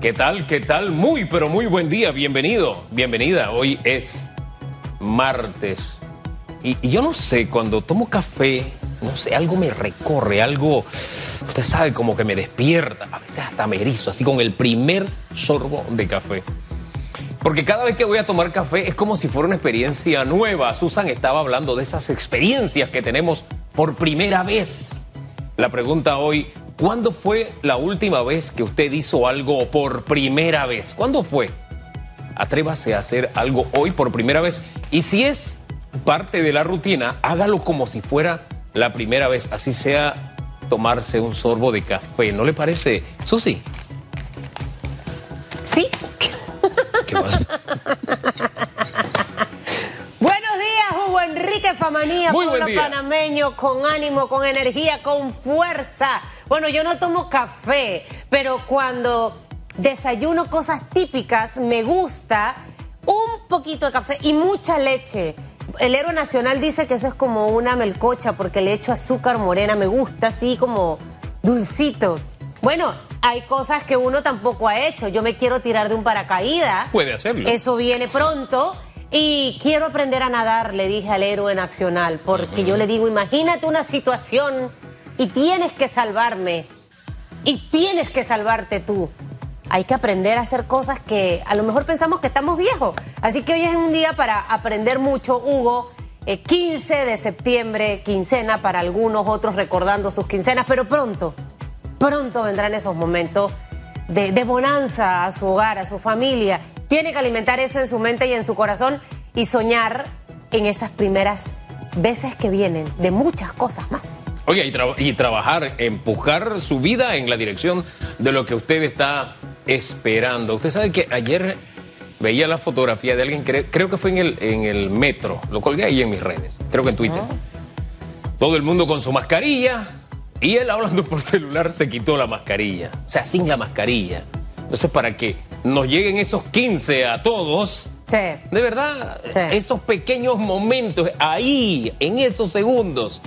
¿Qué tal? ¿Qué tal? Muy, pero muy buen día. Bienvenido, bienvenida. Hoy es martes. Y, yo no sé, cuando tomo café, no sé, algo me recorre, algo, usted sabe, como que me despierta. A veces hasta me erizo, así con el primer sorbo de café. Porque cada vez que voy a tomar café es como si fuera una experiencia nueva. Susan estaba hablando de esas experiencias que tenemos por primera vez. La pregunta hoy, ¿cuándo fue la última vez que usted hizo algo por primera vez? ¿Cuándo fue? Atrévase a hacer algo hoy por primera vez. Y si es parte de la rutina, hágalo como si fuera la primera vez. Así sea tomarse un sorbo de café. ¿No le parece, Susi? Sí. ¿Qué pasa? Buenos días, Hugo Enrique Famanía, Muy pueblo panameño, con ánimo, con energía, con fuerza. Bueno, yo no tomo café, pero cuando desayuno cosas típicas, me gusta un poquito de café y mucha leche. El héroe nacional dice que eso es como una melcocha porque le echo azúcar morena, me gusta así como dulcito. Bueno, hay cosas que uno tampoco ha hecho. Yo me quiero tirar de un paracaídas. Puede hacerlo. Eso viene pronto. Y quiero aprender a nadar, le dije al héroe nacional, porque yo le digo, imagínate una situación y tienes que salvarme. Y tienes que salvarte tú. Hay que aprender a hacer cosas que a lo mejor pensamos que estamos viejos. Así que hoy es un día para aprender mucho, Hugo. Eh, 15 de septiembre, quincena para algunos, otros recordando sus quincenas, pero pronto, pronto vendrán esos momentos de, de bonanza a su hogar, a su familia. Tiene que alimentar eso en su mente y en su corazón y soñar en esas primeras veces que vienen, de muchas cosas más. Oye, y, tra- y trabajar, empujar su vida en la dirección de lo que usted está esperando. Usted sabe que ayer veía la fotografía de alguien, cre- creo que fue en el, en el metro, lo colgué ahí en mis redes, creo que en Twitter. Todo el mundo con su mascarilla y él hablando por celular se quitó la mascarilla, o sea, sin la mascarilla. Entonces, para que nos lleguen esos 15 a todos, Sí. de verdad, Sí. esos pequeños momentos, ahí, en esos segundos,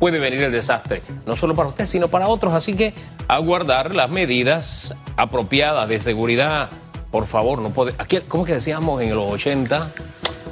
puede venir el desastre. No solo para usted, sino para otros. Así que a guardar las medidas apropiadas de seguridad. Por favor, no puede. Aquí, ¿cómo que decíamos en los 80?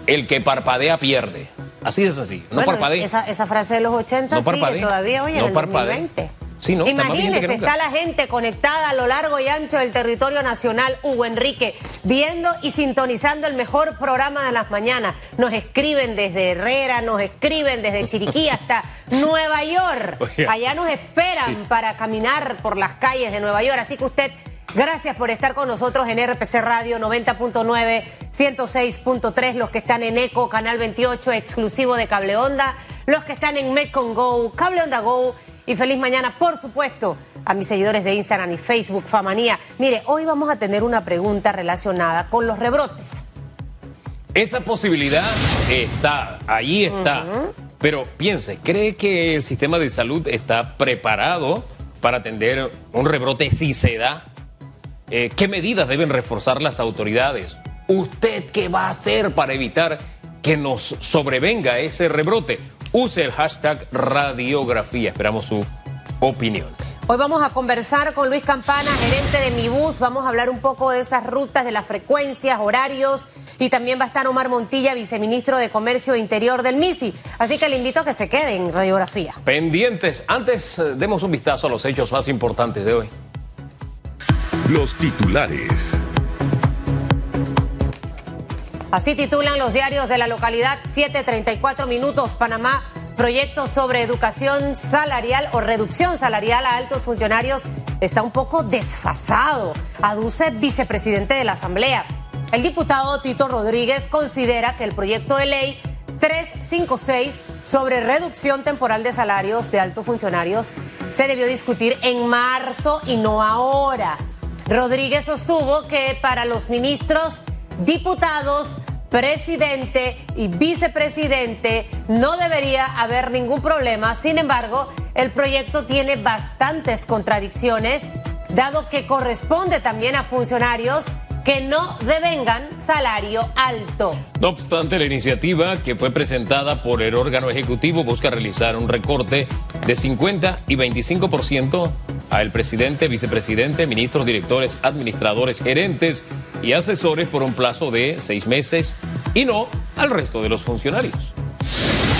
El que parpadea pierde. Así es así. No Bueno, parpadee. Esa, esa frase de los 80 No sigue todavía hoy en No el parpadee. 2020. Sí, no, está la gente conectada a lo largo y ancho del territorio nacional, Hugo Enrique, viendo y sintonizando el mejor programa de las mañanas. Nos escriben desde Herrera, nos escriben desde Chiriquí hasta Nueva York. Allá nos esperan Sí. para caminar por las calles de Nueva York. Así que usted, gracias por estar con nosotros en RPC Radio 90.9, 106.3, los que están en ECO, Canal 28, exclusivo de Cable Onda, los que están en Metcon Go, Cable Onda Go. Y feliz mañana, por supuesto, a mis seguidores de Instagram y Facebook, Famanía. Mire, hoy vamos a tener una pregunta relacionada con los rebrotes. Esa posibilidad está, ahí está. Pero piense, ¿cree que el sistema de salud está preparado para atender un rebrote si se da? Eh, ¿Qué medidas deben reforzar las autoridades? ¿Usted qué va a hacer para evitar que nos sobrevenga ese rebrote? Use el hashtag radiografía. Esperamos su opinión. Hoy vamos a conversar con Luis Campana, gerente de Mi Bus. Vamos a hablar un poco de esas rutas, de las frecuencias, horarios. Y también va a estar Omar Montilla, viceministro de Comercio Interior del MISI. Así que le invito a que se quede en radiografía. Pendientes. Antes, eh, demos un vistazo a los hechos más importantes de hoy. Los titulares. Así titulan los diarios de la localidad 734 minutos Panamá. Proyecto sobre educación salarial o reducción salarial a altos funcionarios está un poco desfasado, aduce vicepresidente de la Asamblea. El diputado Tito Rodríguez considera que el proyecto de ley 356 sobre reducción temporal de salarios de altos funcionarios se debió discutir en marzo y no ahora. Rodríguez sostuvo que para los ministros, diputados, presidente y vicepresidente no debería haber ningún problema. Sin embargo, el proyecto tiene bastantes contradicciones, dado que corresponde también a funcionarios que no devengan salario alto. No obstante, la iniciativa que fue presentada por el órgano ejecutivo busca realizar un recorte de 50 y 25% al presidente, vicepresidente, ministros, directores, administradores, gerentes y asesores por un plazo de seis meses y no al resto de los funcionarios.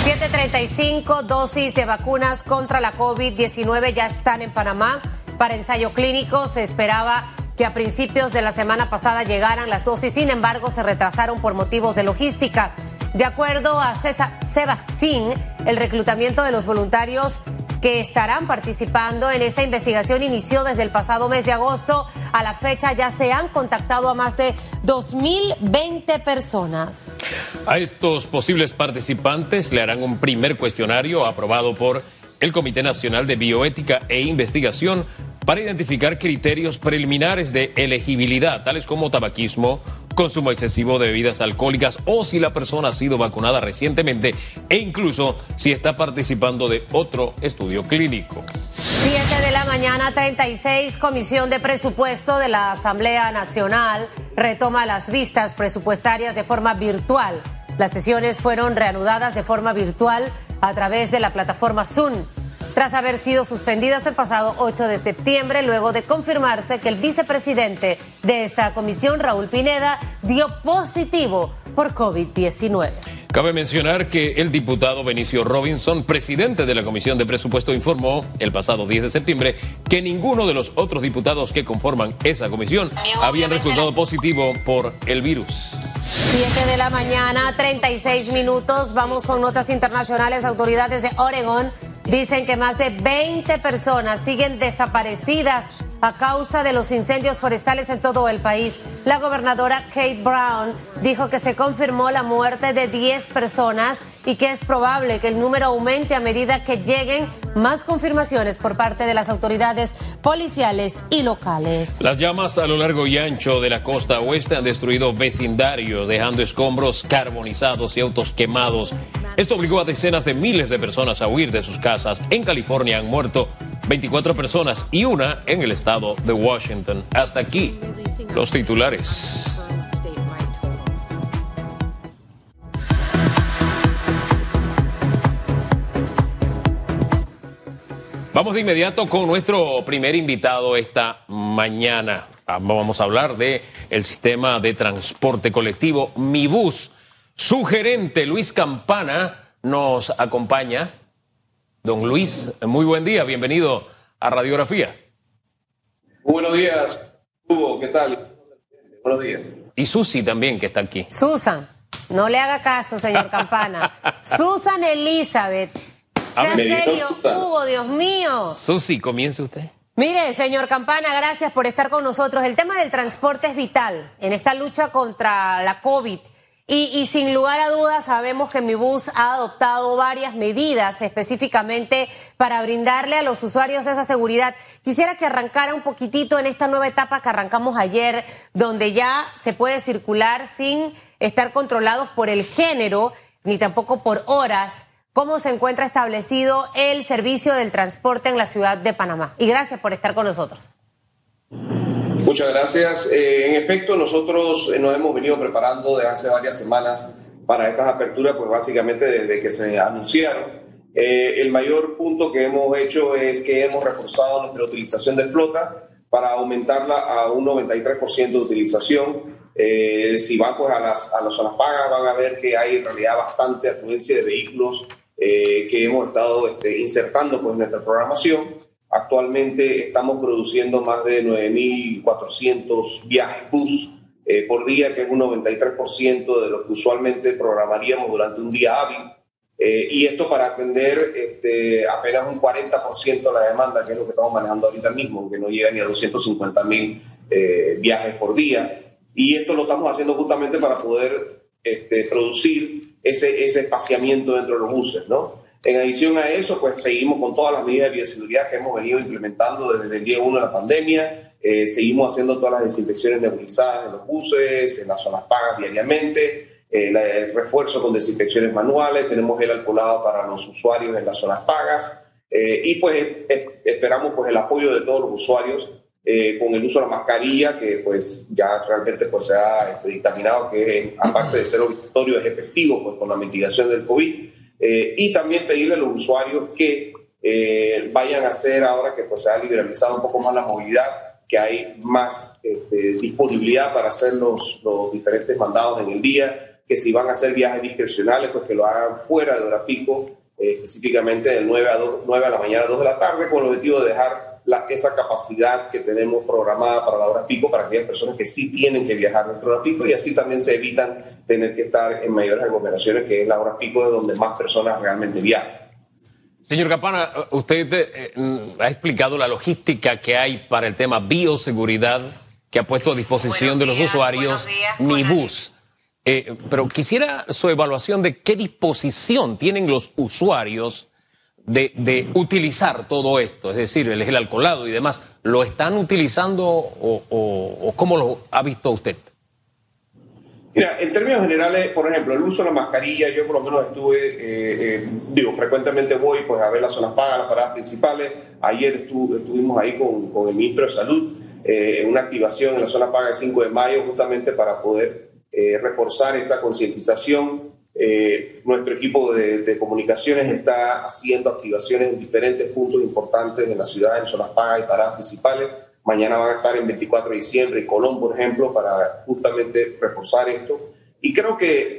735 dosis de vacunas contra la COVID-19 ya están en Panamá. Para ensayo clínico se esperaba que a principios de la semana pasada llegaran las dosis, sin embargo se retrasaron por motivos de logística. De acuerdo a Cevaccin, el reclutamiento de los voluntarios que estarán participando en esta investigación inició desde el pasado mes de agosto. A la fecha ya se han contactado a más de 2.020 personas. A estos posibles participantes le harán un primer cuestionario aprobado por el Comité Nacional de Bioética e Investigación para identificar criterios preliminares de elegibilidad, tales como tabaquismo, consumo excesivo de bebidas alcohólicas o si la persona ha sido vacunada recientemente e incluso si está participando de otro estudio clínico. 7 de la mañana, 36, Comisión de Presupuesto de la Asamblea Nacional retoma las vistas presupuestarias de forma virtual. Las sesiones fueron reanudadas de forma virtual a través de la plataforma Zoom tras haber sido suspendidas el pasado 8 de septiembre, luego de confirmarse que el vicepresidente de esta comisión, Raúl Pineda, dio positivo por COVID-19. Cabe mencionar que el diputado Benicio Robinson, presidente de la Comisión de Presupuesto, informó el pasado 10 de septiembre que ninguno de los otros diputados que conforman esa comisión habían resultado positivo por el virus. 7 de la mañana, 36 minutos. Vamos con notas internacionales. Autoridades de Oregón Dicen que más de 20 personas siguen desaparecidas a causa de los incendios forestales en todo el país. La gobernadora Kate Brown dijo que se confirmó la muerte de 10 personas y que es probable que el número aumente a medida que lleguen más confirmaciones por parte de las autoridades policiales y locales. Las llamas a lo largo y ancho de la costa oeste han destruido vecindarios, dejando escombros carbonizados y autos quemados. Esto obligó a decenas de miles de personas a huir de sus casas. En California han muerto 24 personas y una en el estado de Washington. Hasta aquí los titulares. Vamos de inmediato con nuestro primer invitado esta mañana. Vamos a hablar de el sistema de transporte colectivo Mi Bus. Su gerente Luis Campana nos acompaña. Don Luis, muy buen día, bienvenido a Radiografía. buenos días, Hugo, ¿qué tal? Buenos días. Y Susi también, que está aquí. Susan, no le haga caso, señor Campana. Susan Elizabeth. Sea serio, Hugo, Dios mío. Susi, comience usted. Mire, señor Campana, gracias por estar con nosotros. El tema del transporte es vital en esta lucha contra la COVID. Y, sin lugar a dudas sabemos que mi bus ha adoptado varias medidas específicamente para brindarle a los usuarios esa seguridad. Quisiera que arrancara un poquitito en esta nueva etapa que arrancamos ayer, donde ya se puede circular sin estar controlados por el género ni tampoco por horas. ¿Cómo se encuentra establecido el servicio del transporte en la ciudad de Panamá? Y gracias por estar con nosotros. Muchas gracias. Eh, en efecto, nosotros eh, nos hemos venido preparando desde hace varias semanas para estas aperturas, pues básicamente desde que se anunciaron. Eh, el mayor punto que hemos hecho es que hemos reforzado nuestra utilización de flota para aumentarla a un 93% de utilización. si van pues, a, las, a las zonas pagas, van a ver que hay en realidad bastante afluencia de vehículos que hemos estado este, insertando pues, en nuestra programación. Actualmente estamos produciendo más de 9.400 viajes bus eh, por día, que es un 93% de lo que usualmente programaríamos durante un día hábil. Eh, y esto para atender este, apenas un 40% de la demanda, que es lo que estamos manejando ahorita mismo, que no llega ni a 250.000 eh, viajes por día. Y esto lo estamos haciendo justamente para poder este, producir ese, ese espaciamiento dentro de los buses, ¿no? En adición a eso, pues seguimos con todas las medidas de bioseguridad que hemos venido implementando desde el día 1 de la pandemia. Eh, seguimos haciendo todas las desinfecciones nebulizadas en los buses, en las zonas pagas diariamente, eh, el refuerzo con desinfecciones manuales, tenemos el alcoholado para los usuarios en las zonas pagas eh, y pues esperamos pues el apoyo de todos los usuarios eh, con el uso de la mascarilla, que pues ya realmente pues se ha dictaminado que aparte de ser obligatorio es efectivo pues con la mitigación del COVID. Eh, y también pedirle a los usuarios que eh, vayan a hacer ahora que pues se ha liberalizado un poco más la movilidad, que hay más este, disponibilidad para hacer los, los diferentes mandados en el día, que si van a hacer viajes discrecionales, pues que lo hagan fuera de hora pico, específicamente de 9 a, 2, 9 a la mañana a 2 de la tarde, con el objetivo de dejar esa capacidad que tenemos programada para la hora pico para aquellas personas que sí tienen que viajar dentro de la pico y así también se evitan tener que estar en mayores aglomeraciones, que es la hora pico de donde más personas realmente viajan. Señor Capana, usted eh, mm, ha explicado la logística que hay para el tema bioseguridad que ha puesto a disposición de los usuarios mi bus. Eh, pero quisiera su evaluación de qué disposición tienen los usuarios de, utilizar todo esto, es decir, el gel alcoholado y demás, ¿lo están utilizando o, cómo lo ha visto usted? Mira, en términos generales, por ejemplo, el uso de la mascarilla, yo por lo menos estuve, eh, eh, digo, frecuentemente voy pues, a ver las zonas pagas, las paradas principales. Ayer estuvimos ahí con, con, el ministro de Salud eh, en una activación en la zona paga del 5 de mayo, justamente para poder reforzar esta concientización. Eh, nuestro equipo de, comunicaciones está haciendo activaciones en diferentes puntos importantes en la ciudad, en zonas pagas y paradas principales. Mañana van a estar en 24 de diciembre en Colón, por ejemplo, para justamente reforzar esto. Y creo que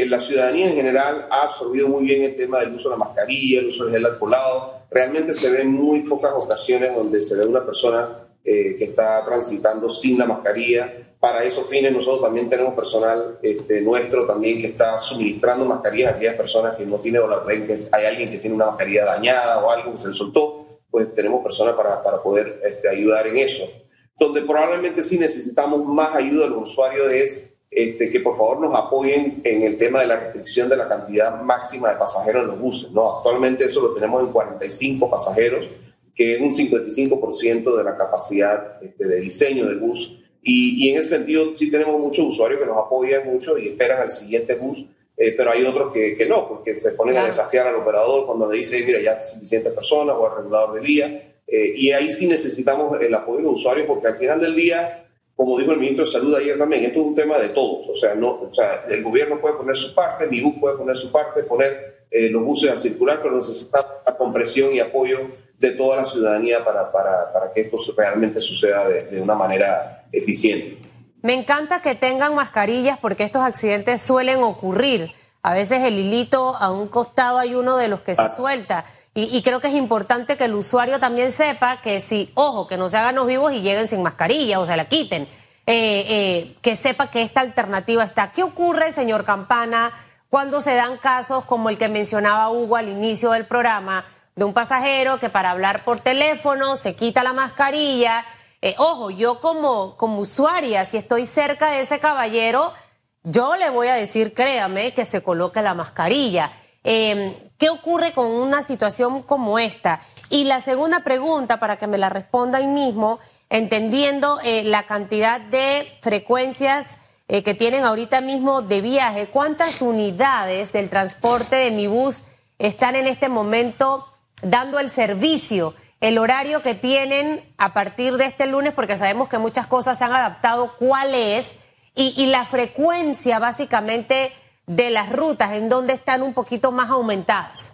eh, la ciudadanía en general ha absorbido muy bien el tema del uso de la mascarilla, el uso del gel alcoholado. Realmente se ven muy pocas ocasiones donde se ve una persona eh, que está transitando sin la mascarilla para esos fines nosotros también tenemos personal este, nuestro también que está suministrando mascarillas a aquellas personas que no tienen o la que hay alguien que tiene una mascarilla dañada o algo que se le soltó, pues tenemos personas para, para poder este, ayudar en eso. Donde probablemente sí necesitamos más ayuda de los usuarios es este, que por favor nos apoyen en el tema de la restricción de la cantidad máxima de pasajeros en los buses. ¿no? Actualmente eso lo tenemos en 45 pasajeros, que es un 55% de la capacidad este, de diseño del bus y, en ese sentido sí tenemos muchos usuarios que nos apoyan mucho y esperan al siguiente bus, eh, pero hay otros que, que, no, porque se ponen a desafiar al operador cuando le dice, mira, ya suficientes personas o al regulador de vía. Eh, y ahí sí necesitamos el apoyo de los usuarios porque al final del día, como dijo el ministro de Salud ayer también, esto es un tema de todos. O sea, no, o sea el gobierno puede poner su parte, mi bus puede poner su parte, poner eh, los buses a circular, pero necesita la compresión y apoyo de toda la ciudadanía para, para, para que esto realmente suceda de, de una manera eficiente. Me encanta que tengan mascarillas porque estos accidentes suelen ocurrir. A veces el hilito a un costado hay uno de los que se suelta. Y, creo que es importante que el usuario también sepa que si, ojo, que no se hagan los vivos y lleguen sin mascarilla o se la quiten, eh, eh, que sepa que esta alternativa está. ¿Qué ocurre, señor Campana, cuando se dan casos como el que mencionaba Hugo al inicio del programa, de un pasajero que para hablar por teléfono se quita la mascarilla? Eh, ojo, yo como, como usuaria, si estoy cerca de ese caballero, yo le voy a decir, créame, que se coloque la mascarilla. Em, ¿Qué ocurre con una situación como esta? Y la segunda pregunta, para que me la responda ahí mismo, entendiendo eh, la cantidad de frecuencias eh, que tienen ahorita mismo de viaje, ¿cuántas unidades del transporte de mi bus están en este momento dando el servicio? El horario que tienen a partir de este lunes, porque sabemos que muchas cosas se han adaptado, cuál es, y, la frecuencia básicamente de las rutas, en donde están un poquito más aumentadas.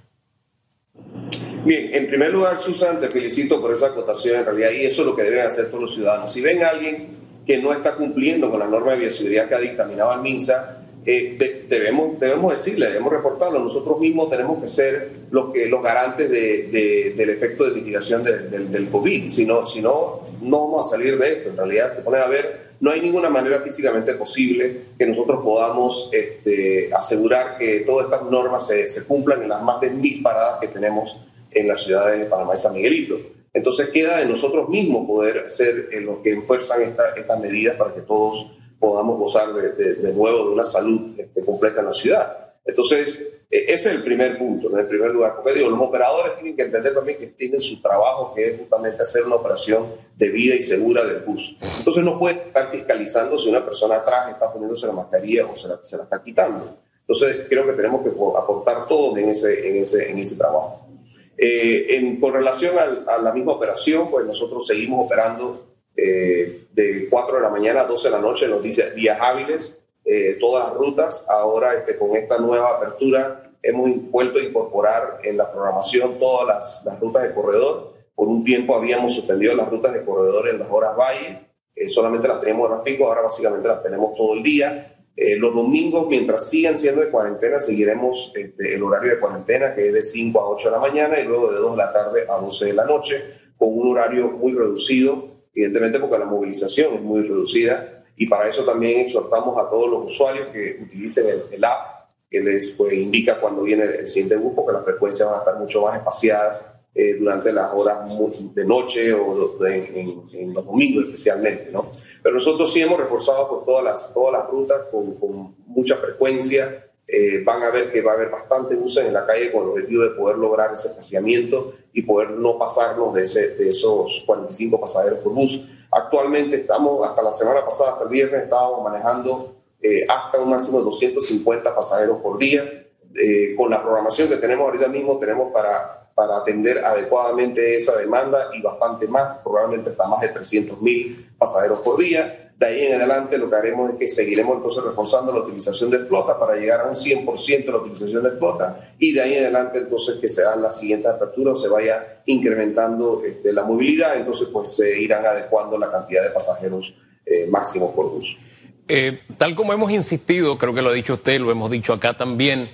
Bien, en primer lugar, Susan, te felicito por esa acotación en realidad, y eso es lo que deben hacer todos los ciudadanos. Si ven a alguien que no está cumpliendo con la norma de bioseguridad que ha dictaminado el MINSA, eh, debemos, debemos decirle, debemos reportarlo. Nosotros mismos tenemos que ser los, que, los garantes de, del efecto de mitigación del COVID. Si no, si no, no vamos a salir de esto. En realidad, se pone a ver, no hay ninguna manera físicamente posible que nosotros podamos este, asegurar que todas estas normas se, se cumplan en las más de mil paradas que tenemos en las ciudades de Panamá y San Miguelito. Entonces queda de nosotros mismos poder ser los que enfuerzan estas medidas para que todos podamos gozar de, de, nuevo de una salud este, completa en la ciudad. Entonces, e, ese es el primer punto, en el primer lugar. Porque digo, los operadores tienen que entender también que tienen su trabajo, que es justamente hacer una operación de vida y segura del bus. Entonces, no puede estar fiscalizando si una persona atrás está poniéndose la mascarilla o se la, se la está quitando. Entonces, creo que tenemos que aportar todo en ese, en ese, en ese trabajo. Eh, en, con relación a la misma operación, pues nosotros seguimos operando eh, de 4 de la mañana a 12 de la noche en los días, hábiles, eh, todas las rutas. Ahora este, con esta nueva apertura hemos vuelto a incorporar en la programación todas las, las rutas de corredor. Por un tiempo habíamos suspendido las rutas de corredor en las horas valle, solamente las teníamos en las pico, ahora básicamente las tenemos todo el día. Eh, los domingos, mientras sigan siendo de cuarentena, seguiremos este, el horario de cuarentena, que es de 5 a 8 de la mañana y luego de 2 de la tarde a 12 de la noche, con un horario muy reducido, evidentemente porque la movilización es muy reducida. Y para eso también exhortamos a todos los usuarios que utilicen el, app, que les pues, indica cuando viene el siguiente bus, porque las frecuencias van a estar mucho más espaciadas eh, durante las horas de noche o en, los domingos especialmente, ¿no? Pero nosotros sí hemos reforzado por todas las, todas las rutas con, con mucha frecuencia. Eh, van a ver que va a haber bastante buses en la calle con el objetivo de poder lograr ese espaciamiento y poder no pasarnos de, ese, de esos 45 pasajeros por bus. Actualmente estamos, hasta la semana pasada, hasta el viernes, estábamos manejando eh, hasta un máximo de 250 pasajeros por día. con la programación que tenemos ahorita mismo, tenemos para para atender adecuadamente esa demanda y bastante más, probablemente hasta más de 300 mil pasajeros por día. De ahí en adelante lo que haremos es que seguiremos entonces reforzando la utilización de flota para llegar a un 100% de la utilización de flota y de ahí en adelante entonces que se dan las siguientes aperturas o se vaya incrementando este, la movilidad, entonces pues se irán adecuando la cantidad de pasajeros eh, máximos por bus. Eh, tal como hemos insistido, creo que lo ha dicho usted, lo hemos dicho acá también,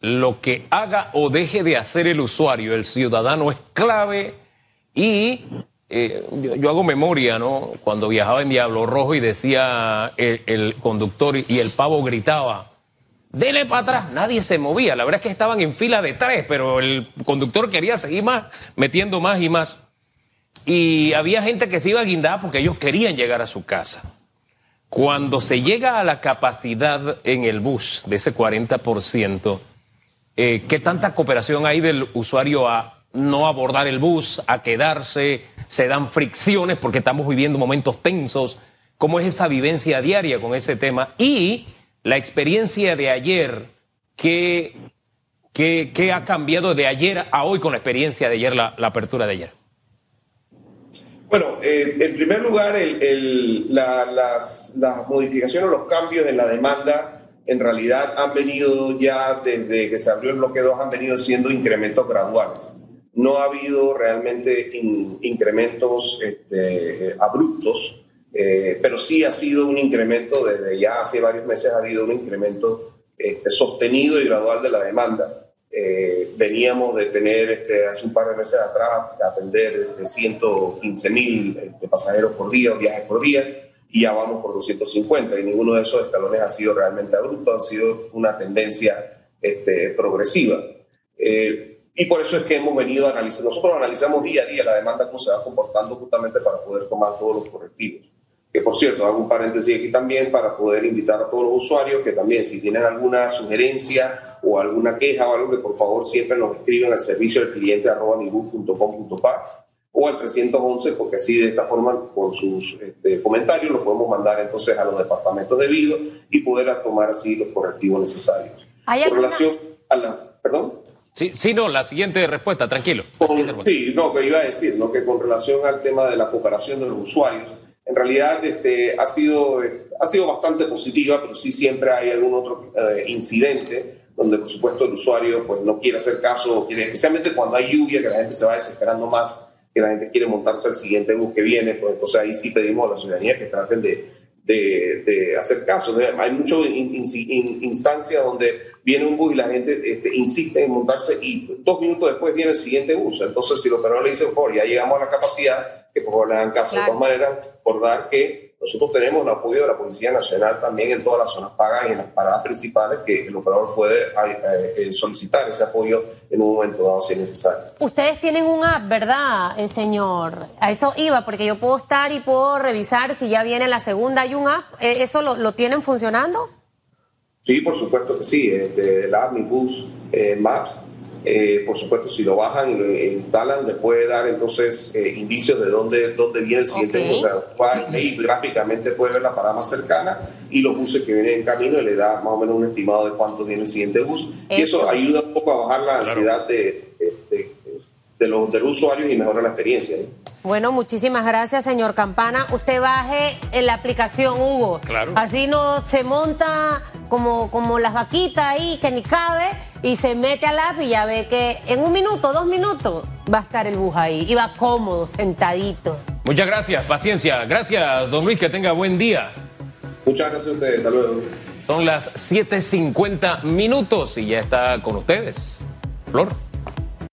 lo que haga o deje de hacer el usuario, el ciudadano es clave y eh, yo, hago memoria, ¿no? Cuando viajaba en Diablo Rojo y decía el, conductor y el pavo gritaba, dele para atrás, nadie se movía, la verdad es que estaban en fila de tres, pero el conductor quería seguir más, metiendo más y más. Y había gente que se iba a guindar porque ellos querían llegar a su casa. Cuando se llega a la capacidad en el bus de ese 40%, eh, ¿Qué tanta cooperación hay del usuario a no abordar el bus, a quedarse? ¿Se dan fricciones porque estamos viviendo momentos tensos? ¿Cómo es esa vivencia diaria con ese tema? Y la experiencia de ayer, ¿qué, ha cambiado de ayer a hoy con la experiencia de ayer, la, apertura de ayer? Bueno, eh, en primer lugar, las, las modificaciones, los cambios en la demanda en realidad han venido ya desde que se abrió el bloque 2, han venido siendo incrementos graduales. No ha habido realmente incrementos este, abruptos, eh, pero sí ha sido un incremento, desde ya hace varios meses ha habido un incremento este, sostenido y gradual de la demanda. Eh, veníamos de tener este, hace un par de meses atrás atender de 115 mil este, pasajeros por día, viajes por día y ya vamos por 250 y ninguno de esos escalones ha sido realmente abrupto, han sido una tendencia este, progresiva. Eh, y por eso es que hemos venido a analizar, nosotros analizamos día a día la demanda, cómo se va comportando justamente para poder tomar todos los correctivos. Que por cierto, hago un paréntesis aquí también para poder invitar a todos los usuarios que también si tienen alguna sugerencia o alguna queja o algo que por favor siempre nos escriban al servicio del cliente arroba o al 311, porque así de esta forma, con sus este, comentarios, lo podemos mandar entonces a los departamentos debidos y poder tomar así los correctivos necesarios. ¿Hay con relación a la. ¿Perdón? Sí, sí, no, la siguiente respuesta, tranquilo. sí, no, que iba a decir, ¿no? que con relación al tema de la cooperación de los usuarios, en realidad este, ha, sido, ha sido bastante positiva, pero sí siempre hay algún otro eh, incidente donde por supuesto el usuario pues, no quiere hacer caso, quiere, especialmente cuando hay lluvia, que la gente se va desesperando más que la gente quiere montarse al siguiente bus que viene, pues entonces ahí sí pedimos a la ciudadanía que traten de, de, de hacer caso. Hay muchas instancias donde viene un bus y la gente este, insiste en montarse y dos minutos después viene el siguiente bus. Entonces, si los operador le dicen, por favor, ya llegamos a la capacidad, que por favor le hagan caso. De todas maneras, por dar que nosotros tenemos el apoyo de la Policía Nacional también en todas las zonas pagas y en las paradas principales que el operador puede eh, eh, solicitar ese apoyo en un momento dado si es necesario. Ustedes tienen un app, ¿verdad, eh, señor? A eso iba, porque yo puedo estar y puedo revisar si ya viene la segunda. ¿Hay un app? ¿Eso lo, lo tienen funcionando? Sí, por supuesto que sí. De la app Mi Bus Maps eh, por supuesto, si lo bajan y lo instalan, le puede dar entonces eh, indicios de dónde, dónde viene el siguiente bus. O sea, gráficamente puede ver la parada más cercana y los buses que vienen en camino y le da más o menos un estimado de cuánto viene el siguiente bus. Y eso ayuda un poco a bajar la ansiedad de, de los, de los usuarios y mejora la experiencia. Bueno, muchísimas gracias, señor Campana. Usted baje en la aplicación, Hugo. Claro. Así no se monta como, como las vaquitas ahí que ni cabe y se mete al app y ya ve que en un minuto, dos minutos va a estar el bus ahí y va cómodo, sentadito. Muchas gracias, paciencia. Gracias, don Luis, que tenga buen día. Muchas gracias a ustedes. Hasta luego. Son las 7.50 minutos y ya está con ustedes. Flor.